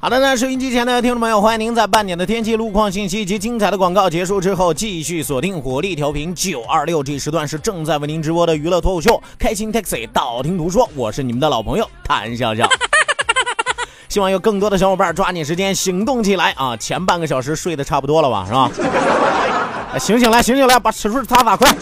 好的那，收音机前的听众朋友，欢迎您在半点的天气、路况信息以及精彩的广告结束之后，继续锁定火力调频九二六。这时段是正在为您直播的娱乐脱口秀《开心 Taxi》，道听途说，我是你们的老朋友谭笑笑。希望有更多的小伙伴抓紧时间行动起来啊！前半个小时睡得差不多了吧，是吧？醒醒来，醒醒来，把尺寸擦擦，快！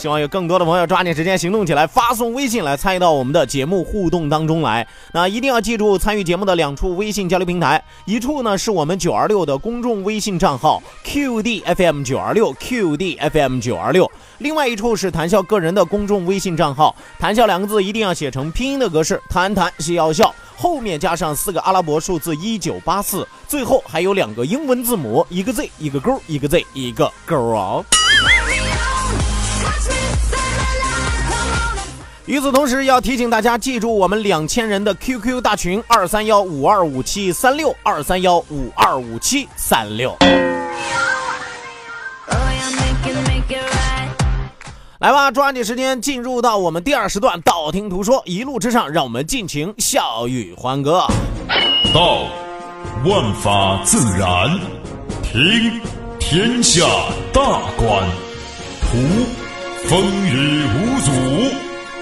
希望有更多的朋友抓紧时间行动起来，发送微信来参与到我们的节目互动当中来。那一定要记住参与节目的两处微信交流平台，一处呢是我们九二六的公众微信账号 QDFM 九二六 QDFM 九二六，另外一处是谈笑个人的公众微信账号，谈笑两个字一定要写成拼音的格式，谈谈是要笑，后面加上四个阿拉伯数字一九八四，最后还有两个英文字母，一个 Z 一个勾，一个 Z 一个勾啊。与此同时，要提醒大家记住我们两千人的 QQ 大群二三幺五二五七三六二三幺五二五七三六。来吧，抓紧时间进入到我们第二时段，道听途说，一路之上，让我们尽情笑语欢歌。道，万法自然；听，天下大观；图，风雨无阻。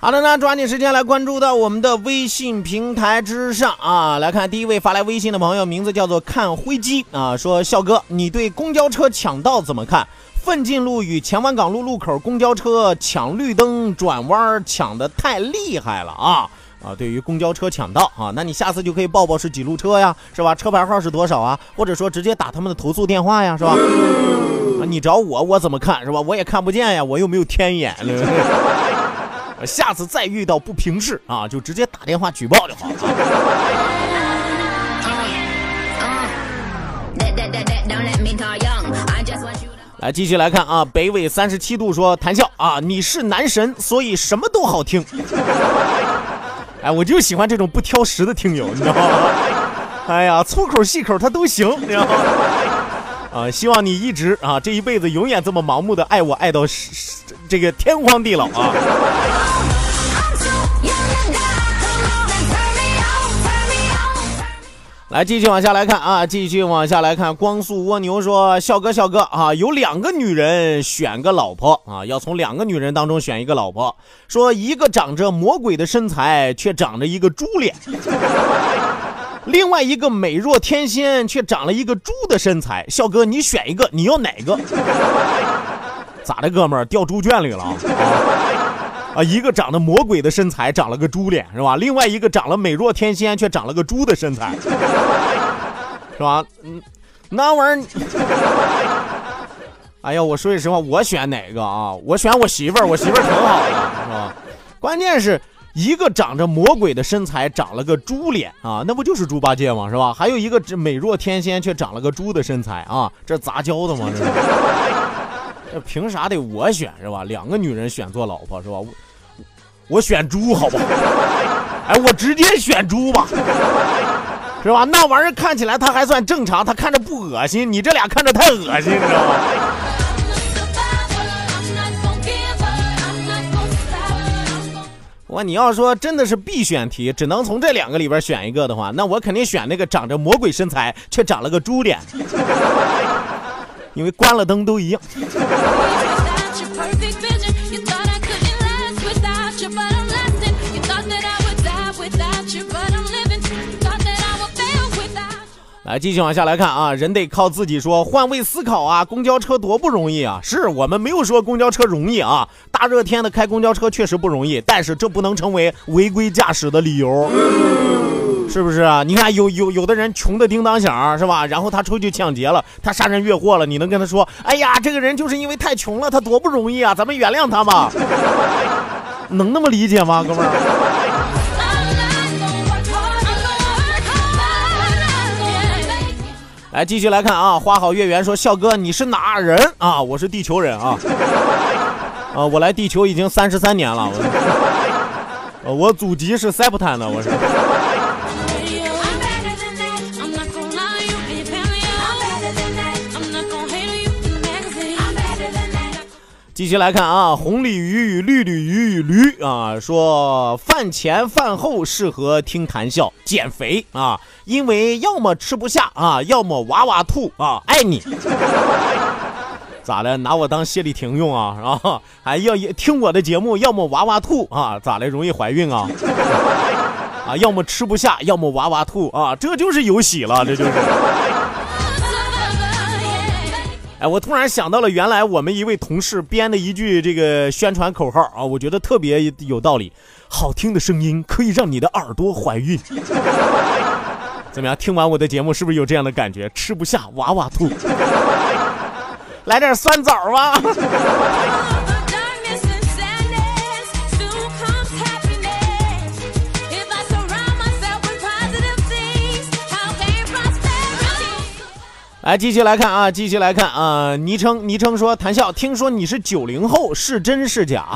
好的，那抓紧时间来关注到我们的微信平台之上啊！来看第一位发来微信的朋友，名字叫做看灰机啊，说笑哥，你对公交车抢道怎么看？奋进路与前湾港路路口公交车抢绿灯转弯抢的太厉害了啊！啊，对于公交车抢道啊，那你下次就可以报报是几路车呀，是吧？车牌号是多少啊？或者说直接打他们的投诉电话呀，是吧？啊，你找我，我怎么看是吧？我也看不见呀，我又没有天眼。下次再遇到不平事啊，就直接打电话举报就好了。来，继续来看啊，北纬三十七度说谈笑啊，你是男神，所以什么都好听。哎，我就喜欢这种不挑食的听友，你知道吗？哎呀，粗口细口他都行，你知道吗？啊，希望你一直啊，这一辈子永远这么盲目的爱我，爱到这个天荒地老啊！来，继续往下来看啊，继续往下来看。光速蜗牛说：“笑哥，笑哥啊，有两个女人选个老婆啊，要从两个女人当中选一个老婆。说一个长着魔鬼的身材，却长着一个猪脸；另外一个美若天仙，却长了一个猪的身材。笑哥，你选一个，你要哪个？咋的，哥们儿掉猪圈里了？”啊，一个长得魔鬼的身材，长了个猪脸，是吧？另外一个长了美若天仙，却长了个猪的身材，是吧？嗯，那玩意儿，哎呀，我说句实话，我选哪个啊？我选我媳妇儿，我媳妇儿挺好的，是吧？关键是一个长着魔鬼的身材，长了个猪脸啊，那不就是猪八戒吗？是吧？还有一个这美若天仙，却长了个猪的身材啊，这杂交的吗？这是。这凭啥得我选是吧？两个女人选做老婆是吧？我我选猪，好不好？哎，我直接选猪吧，是吧？那玩意儿看起来它还算正常，它看着不恶心，你这俩看着太恶心，你知道吗？我你要说真的是必选题，只能从这两个里边选一个的话，那我肯定选那个长着魔鬼身材却长了个猪脸，因为关了灯都一样。来，继续往下来看啊，人得靠自己说，换位思考啊，公交车多不容易啊！是我们没有说公交车容易啊，大热天的开公交车确实不容易，但是这不能成为违规驾驶的理由，是不是啊？你看有有有的人穷的叮当响是吧？然后他出去抢劫了，他杀人越货了，你能跟他说，哎呀，这个人就是因为太穷了，他多不容易啊，咱们原谅他吧？能那么理解吗，哥们儿？来继续来看啊，花好月圆说笑哥你是哪人啊？我是地球人啊，啊我来地球已经三十三年了，我我祖籍是塞普坦的，我是。继续来看啊，红鲤鱼与绿鲤鱼与驴啊，说饭前饭后适合听谈笑减肥啊，因为要么吃不下啊，要么哇哇吐啊，爱你，咋的？拿我当谢丽婷用啊？啊，还要听我的节目，要么哇哇吐啊，咋的？容易怀孕啊？啊，要么吃不下，要么哇哇吐啊，这就是有喜了，这就是。哎，我突然想到了，原来我们一位同事编的一句这个宣传口号啊，我觉得特别有道理。好听的声音可以让你的耳朵怀孕，怎么样？听完我的节目是不是有这样的感觉？吃不下哇哇吐，来点酸枣吧。来，继续来看啊，继续来看啊！昵称昵称说谈笑，听说你是九零后，是真是假？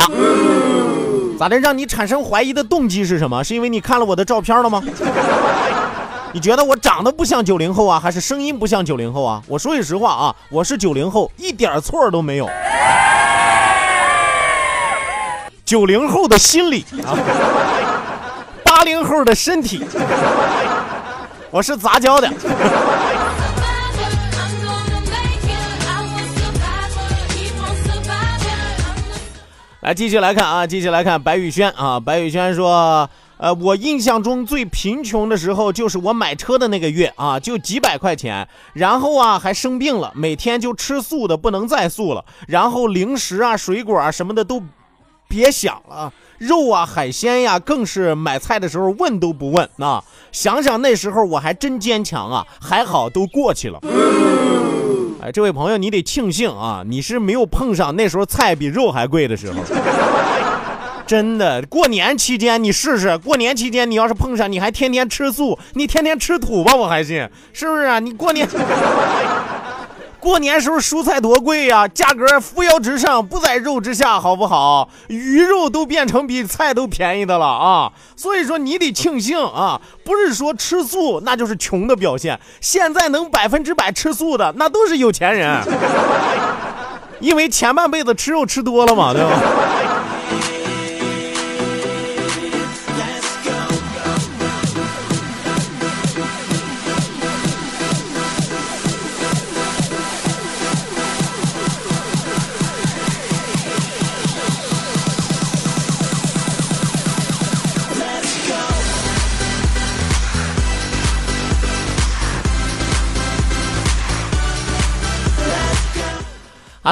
咋的？让你产生怀疑的动机是什么？是因为你看了我的照片了吗？你觉得我长得不像九零后啊，还是声音不像九零后啊？我说句实话啊，我是九零后，一点错都没有。九零后的心理啊，八零后的身体，我是杂交的。来继续来看啊，继续来看白宇轩啊。白宇轩说：“呃，我印象中最贫穷的时候就是我买车的那个月啊，就几百块钱。然后啊，还生病了，每天就吃素的不能再素了。然后零食啊、水果啊什么的都别想了，肉啊、海鲜呀，更是买菜的时候问都不问啊。想想那时候我还真坚强啊，还好都过去了。”哎，这位朋友，你得庆幸啊，你是没有碰上那时候菜比肉还贵的时候。真的，过年期间你试试，过年期间你要是碰上，你还天天吃素，你天天吃土吧，我还信，是不是啊？你过年。过年时候蔬菜多贵呀，价格扶摇直上，不在肉之下，好不好？鱼肉都变成比菜都便宜的了啊！所以说你得庆幸啊，不是说吃素那就是穷的表现。现在能百分之百吃素的，那都是有钱人，因为前半辈子吃肉吃多了嘛，对吧？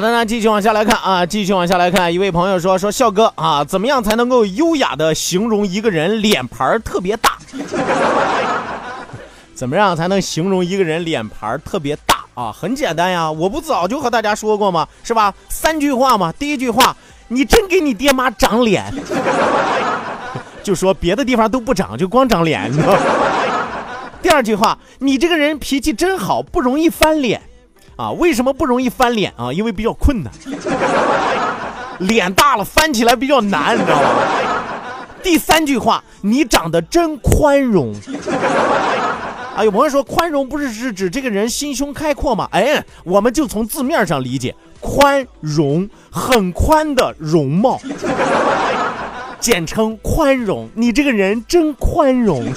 好的，那继续往下来看啊，继续往下来看，一位朋友说说笑哥啊，怎么样才能够优雅的形容一个人脸盘特别大？怎么样才能形容一个人脸盘特别大啊？很简单呀，我不早就和大家说过吗？是吧？三句话嘛。第一句话，你真给你爹妈长脸，就说别的地方都不长，就光长脸，第二句话，你这个人脾气真好，不容易翻脸。啊，为什么不容易翻脸啊？因为比较困难，脸大了翻起来比较难，你知道吗？第三句话，你长得真宽容。啊，有朋友说宽容不是是指这个人心胸开阔吗？哎，我们就从字面上理解，宽容很宽的容貌，简称宽容。你这个人真宽容。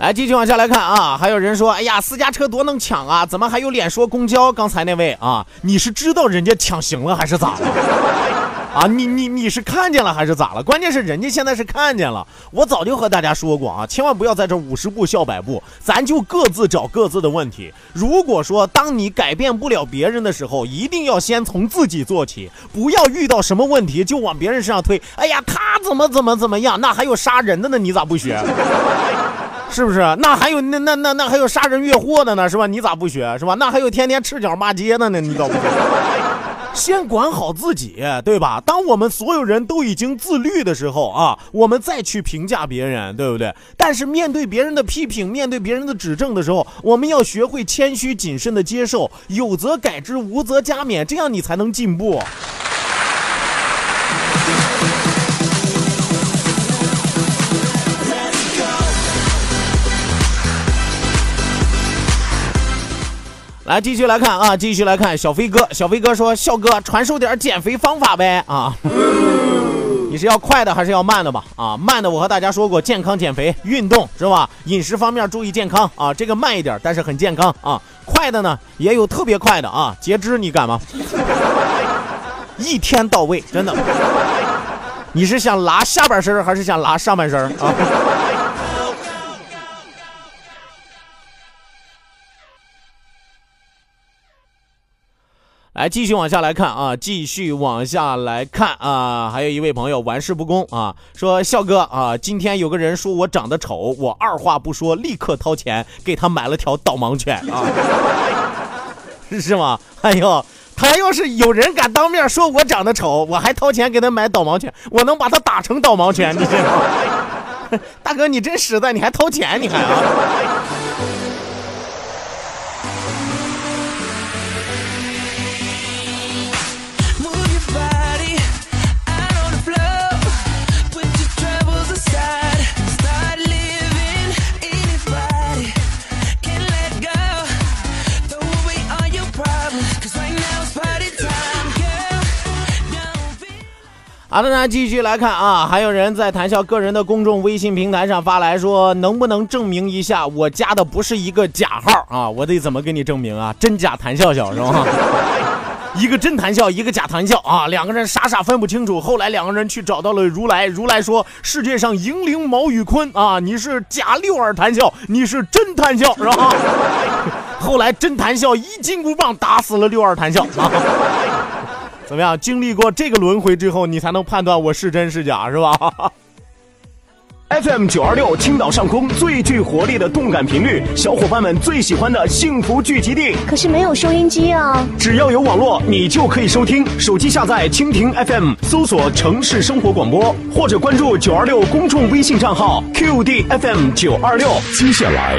来，继续往下来看啊，还有人说，哎呀，私家车多能抢啊，怎么还有脸说公交？刚才那位啊，你是知道人家抢行了还是咋了？啊，你你你是看见了还是咋了？关键是人家现在是看见了。我早就和大家说过啊，千万不要在这五十步笑百步，咱就各自找各自的问题。如果说当你改变不了别人的时候，一定要先从自己做起，不要遇到什么问题就往别人身上推。哎呀，他怎么怎么怎么样？那还有杀人的呢，你咋不学？是不是？那还有那那那那还有杀人越货的呢，是吧？你咋不学？是吧？那还有天天赤脚骂街的呢，你咋不学？先管好自己，对吧？当我们所有人都已经自律的时候啊，我们再去评价别人，对不对？但是面对别人的批评，面对别人的指正的时候，我们要学会谦虚谨慎的接受，有则改之，无则加勉，这样你才能进步。来，继续来看啊，继续来看小飞哥。小飞哥说：“笑哥，传授点减肥方法呗啊！你是要快的还是要慢的吧？啊，慢的我和大家说过，健康减肥，运动是吧？饮食方面注意健康啊，这个慢一点，但是很健康啊。快的呢，也有特别快的啊，截肢你敢吗？一天到位，真的。你是想拉下半身还是想拉上半身啊？”来，继续往下来看啊，继续往下来看啊，还有一位朋友玩世不恭啊，说笑哥啊，今天有个人说我长得丑，我二话不说，立刻掏钱给他买了条导盲犬啊，是吗？哎呦，他要是有人敢当面说我长得丑，我还掏钱给他买导盲犬，我能把他打成导盲犬，你信吗？大哥，你真实在，你还掏钱，你还啊？好的，那继续来看啊，还有人在谈笑个人的公众微信平台上发来说，能不能证明一下我加的不是一个假号啊？我得怎么给你证明啊？真假谈笑笑是吧？一个真谈笑，一个假谈笑啊，两个人傻傻分不清楚。后来两个人去找到了如来，如来说世界上银灵毛宇坤啊，你是假六耳谈笑，你是真谈笑是吧？后来真谈笑一金箍棒打死了六耳谈笑啊。怎么样？经历过这个轮回之后，你才能判断我是真是假，是吧？FM 九二六，青岛上空最具活力的动感频率，小伙伴们最喜欢的幸福聚集地。可是没有收音机啊！只要有网络，你就可以收听。手机下载蜻蜓 FM，搜索城市生活广播，或者关注九二六公众微信账号 QD FM 九二六。接下来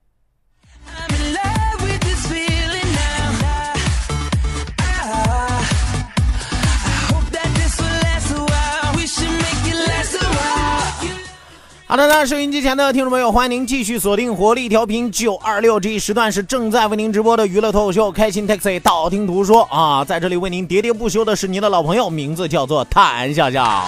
好的，那收音机前的听众朋友，欢迎您继续锁定火力调频九二六，这一时段是正在为您直播的娱乐脱口秀《开心 Taxi》，道听途说啊，在这里为您喋喋不休的是您的老朋友，名字叫做谭笑笑。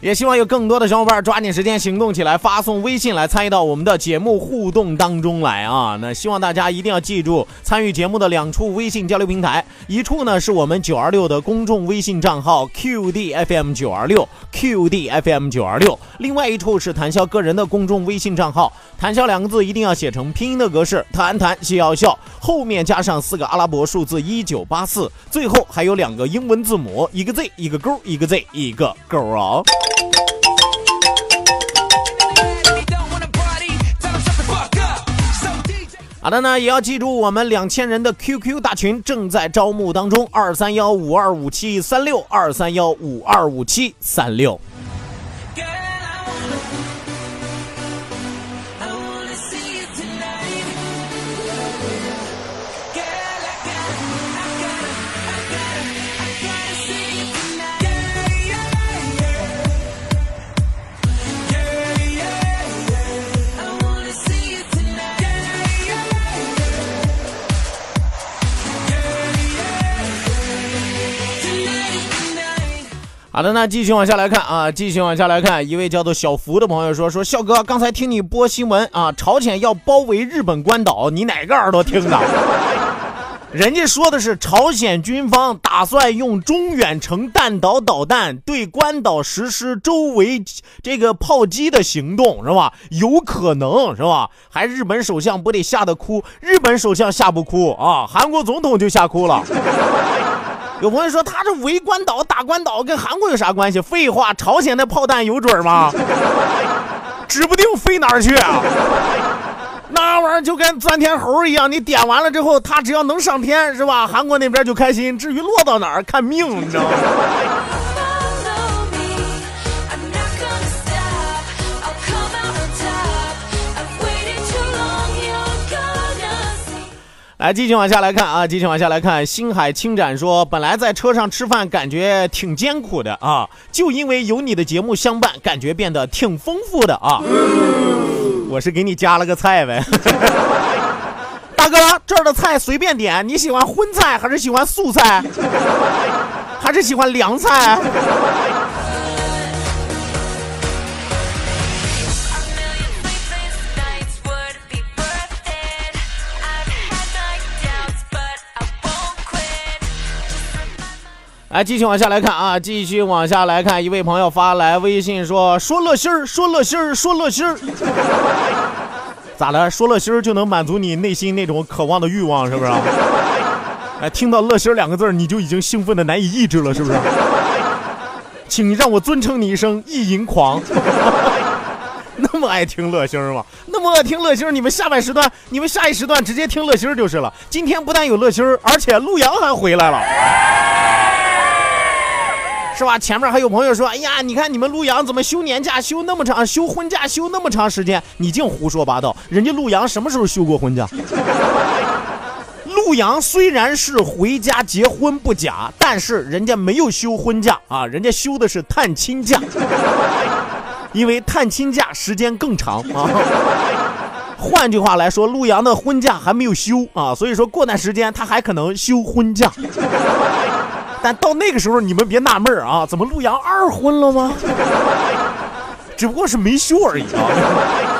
也希望有更多的小伙伴抓紧时间行动起来，发送微信来参与到我们的节目互动当中来啊！那希望大家一定要记住，参与节目的两处微信交流平台，一处呢是我们九二六的公众微信账号 QDFM 九二六 QDFM 九二六，另外一处是谈笑个人的公众微信账号，谈笑两个字一定要写成拼音的格式，谈谈笑笑，后面加上四个阿拉伯数字一九八四，最后还有两个英文字母，一个 Z 一个勾，一个 Z 一个勾啊！好的呢，也要记住我们两千人的 QQ 大群正在招募当中，二三幺五二五七三六二三幺五二五七三六。好的，那继续往下来看啊，继续往下来看，一位叫做小福的朋友说：“说笑哥，刚才听你播新闻啊，朝鲜要包围日本关岛，你哪个耳朵听的？人家说的是朝鲜军方打算用中远程弹道导弹对关岛实施周围这个炮击的行动，是吧？有可能是吧？还日本首相不得吓得哭？日本首相吓不哭啊？韩国总统就吓哭了。” 有朋友说他这围关岛打关岛跟韩国有啥关系？废话，朝鲜的炮弹有准吗？指不定飞哪儿去啊！那玩意儿就跟钻天猴一样，你点完了之后，他只要能上天是吧？韩国那边就开心，至于落到哪儿看命，你知道吗？来，继续往下来看啊，继续往下来看。星海清展说，本来在车上吃饭感觉挺艰苦的啊，就因为有你的节目相伴，感觉变得挺丰富的啊。我是给你加了个菜呗。大哥，这儿的菜随便点，你喜欢荤菜还是喜欢素菜，还是喜欢凉菜？来，继续往下来看啊，继续往下来看，一位朋友发来微信说：“说乐心儿，说乐心儿，说乐心儿，咋了？说乐心儿就能满足你内心那种渴望的欲望，是不是？哎，听到乐心儿两个字你就已经兴奋的难以抑制了，是不是？请让我尊称你一声意淫狂。那么爱听乐心吗？那么爱听乐心，你们下半时段，你们下一时段直接听乐心儿就是了。今天不但有乐心儿，而且陆阳还回来了。”是吧？前面还有朋友说：“哎呀，你看你们陆阳怎么休年假休那么长，休婚假休那么长时间？你净胡说八道！人家陆阳什么时候休过婚假？陆阳虽然是回家结婚不假，但是人家没有休婚假啊，人家休的是探亲假，因为探亲假时间更长啊。换句话来说，陆阳的婚假还没有休啊，所以说过段时间他还可能休婚假。”但到那个时候，你们别纳闷啊，怎么陆洋二婚了吗？只不过是没休而已啊。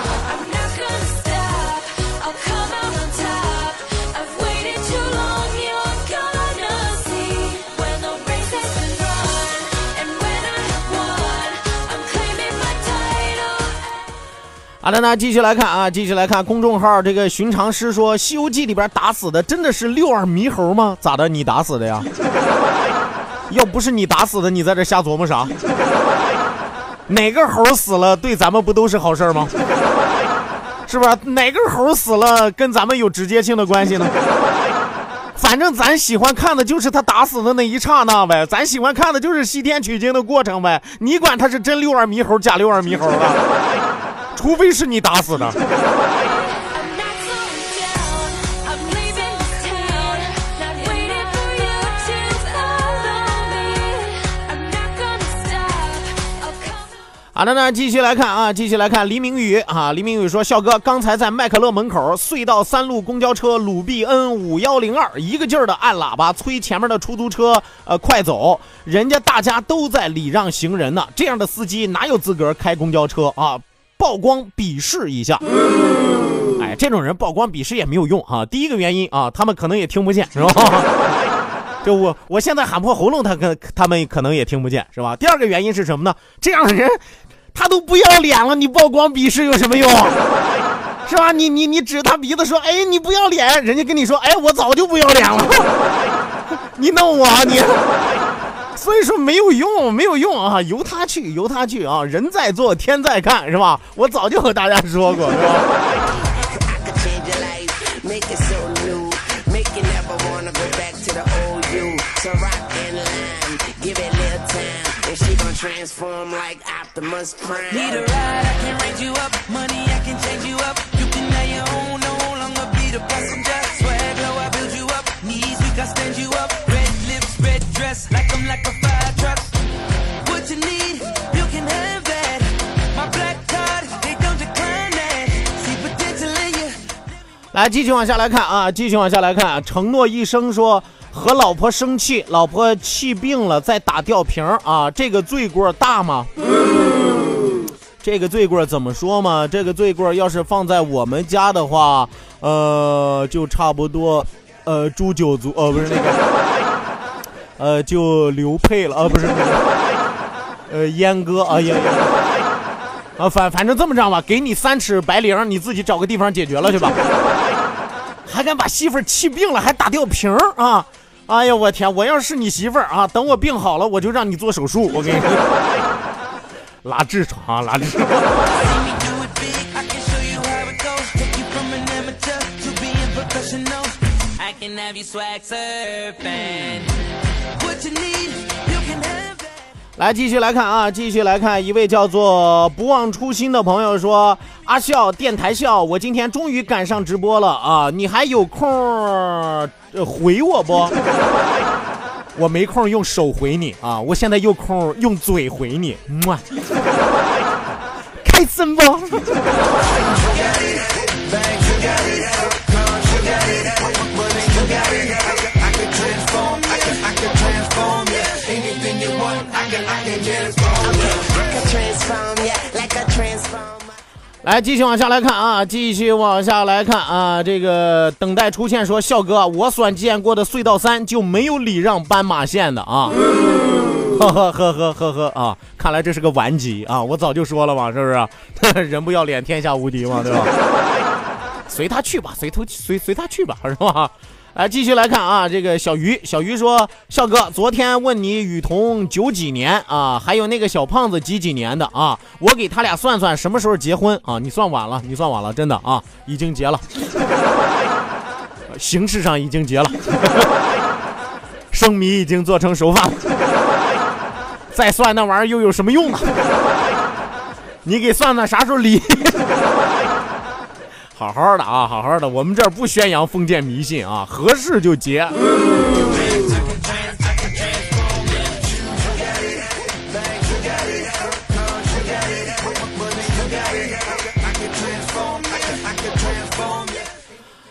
好的，那继续来看啊，继续来看公众号这个寻常师说，《西游记》里边打死的真的是六耳猕猴吗？咋的？你打死的呀？要不是你打死的，你在这瞎琢磨啥？哪个猴死了，对咱们不都是好事吗？是吧？哪个猴死了，跟咱们有直接性的关系呢？反正咱喜欢看的就是他打死的那一刹那呗，咱喜欢看的就是西天取经的过程呗。你管他是真六耳猕猴，假六耳猕猴的？除非是你打死的。好的呢，继续来看啊，继续来看黎明宇啊，黎明宇说，笑哥刚才在麦克乐门口隧道三路公交车鲁 B N 五幺零二，一个劲儿的按喇叭催前面的出租车呃快走，人家大家都在礼让行人呢，这样的司机哪有资格开公交车啊？曝光鄙视一下。哎，这种人曝光鄙视也没有用啊。第一个原因啊，他们可能也听不见，是吧？就我我现在喊破喉咙，他可他们可能也听不见，是吧？第二个原因是什么呢？这样的人。他都不要脸了，你曝光鄙视有什么用？是吧？你你你指他鼻子说，哎，你不要脸，人家跟你说，哎，我早就不要脸了。你弄我，你，所以说没有用，没有用啊，由他去，由他去啊，人在做，天在看，是吧？我早就和大家说过，是吧？transform like Optimus Prime. Need a ride, I can raise you up. Money, I can change you up. You can have your own, no longer be the passenger. 来，继续往下来看啊，继续往下来看。承诺一生说。和老婆生气，老婆气病了，再打吊瓶啊，这个罪过大吗？这个罪过怎么说嘛？这个罪过要是放在我们家的话，呃，就差不多，呃，诛九族，呃，不是那个，呃，就刘配了，呃，不是那个，呃，阉割，哎呀，啊，反反正这么着吧，给你三尺白绫，你自己找个地方解决了去吧。还敢把媳妇气病了，还打吊瓶啊！哎呀，我天！我要是你媳妇儿啊，等我病好了，我就让你做手术。我跟你说，拉痔疮，拉痔疮。来，继续来看啊，继续来看，一位叫做不忘初心的朋友说：“阿笑电台笑，我今天终于赶上直播了啊！你还有空回我不？我没空用手回你啊，我现在有空用嘴回你，么，开心不？”来，继续往下来看啊，继续往下来看啊，这个等待出现说，笑哥，我所见过的隧道三就没有礼让斑马线的啊，呵呵呵呵呵呵啊，看来这是个顽疾啊，我早就说了嘛，是不是？人不要脸，天下无敌嘛，对吧？随他去吧，随他随随他去吧，是吧？来继续来看啊，这个小鱼，小鱼说：“笑哥，昨天问你雨桐九几年啊，还有那个小胖子几几年的啊？我给他俩算算什么时候结婚啊？你算晚了，你算晚了，真的啊，已经结了，形式上已经结了，生米已经做成熟饭，再算那玩意儿又有什么用呢？你给算算啥时候离？”好好的啊，好好的，我们这儿不宣扬封建迷信啊，合适就结。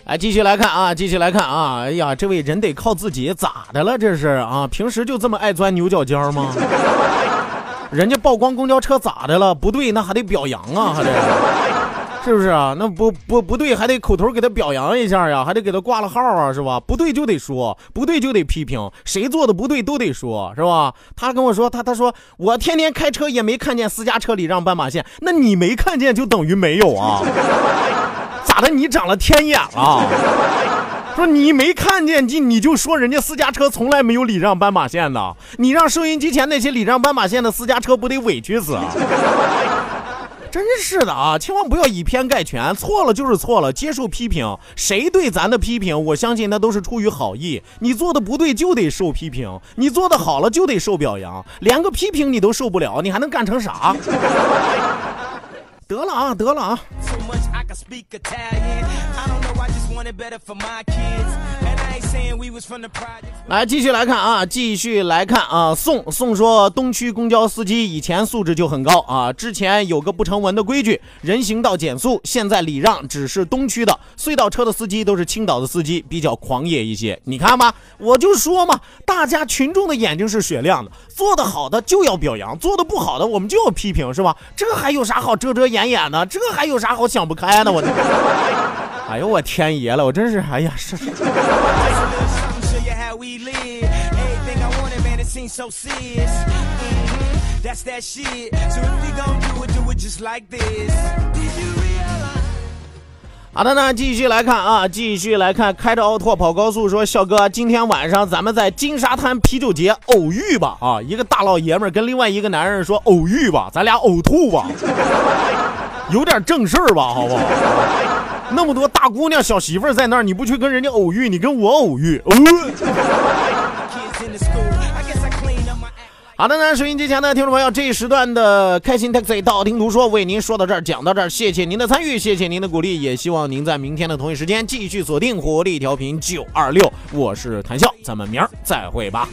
来，继续来看啊，继续来看啊，哎呀，这位人得靠自己，咋的了？这是啊，平时就这么爱钻牛角尖吗？人家曝光公交车咋的了？不对，那还得表扬啊，还得。是不是啊？那不不不对，还得口头给他表扬一下呀，还得给他挂了号啊，是吧？不对就得说，不对就得批评，谁做的不对都得说，是吧？他跟我说，他他说我天天开车也没看见私家车礼让斑马线，那你没看见就等于没有啊？咋的？你长了天眼了？说你没看见你你就说人家私家车从来没有礼让斑马线的？你让收音机前那些礼让斑马线的私家车不得委屈死啊？真是的啊！千万不要以偏概全，错了就是错了，接受批评。谁对咱的批评，我相信那都是出于好意。你做的不对就得受批评，你做的好了就得受表扬。连个批评你都受不了，你还能干成啥？得了啊，得了啊！来继续来看啊，继续来看啊。宋宋说，东区公交司机以前素质就很高啊。之前有个不成文的规矩，人行道减速，现在礼让只是东区的，隧道车的司机都是青岛的司机，比较狂野一些。你看吧，我就说嘛，大家群众的眼睛是雪亮的，做得好的就要表扬，做得不好的我们就要批评，是吧？这还有啥好遮遮掩掩的？这还有啥好想不开的？我这，哎呦我天爷了，我真是，哎呀是。we live 好的呢，继续来看啊，继续来看，开着奥拓跑高速说，笑哥，今天晚上咱们在金沙滩啤酒节偶遇吧啊！一个大老爷们跟另外一个男人说偶遇吧，咱俩呕吐吧，有点正事儿吧，好不好？那么多大姑娘小媳妇儿在那儿，你不去跟人家偶遇，你跟我偶遇。好的呢，收音机前的听众朋友，这一时段的开心 taxi 道听途说为您说到这儿，讲到这儿，谢谢您的参与，谢谢您的鼓励，也希望您在明天的同一时间继续锁定活力调频九二六，我是谭笑，咱们明儿再会吧。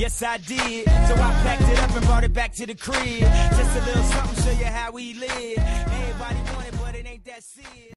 Yes, I did. So I packed it up and brought it back to the crib. Just a little something, show you how we live. Everybody want it, but it ain't that serious.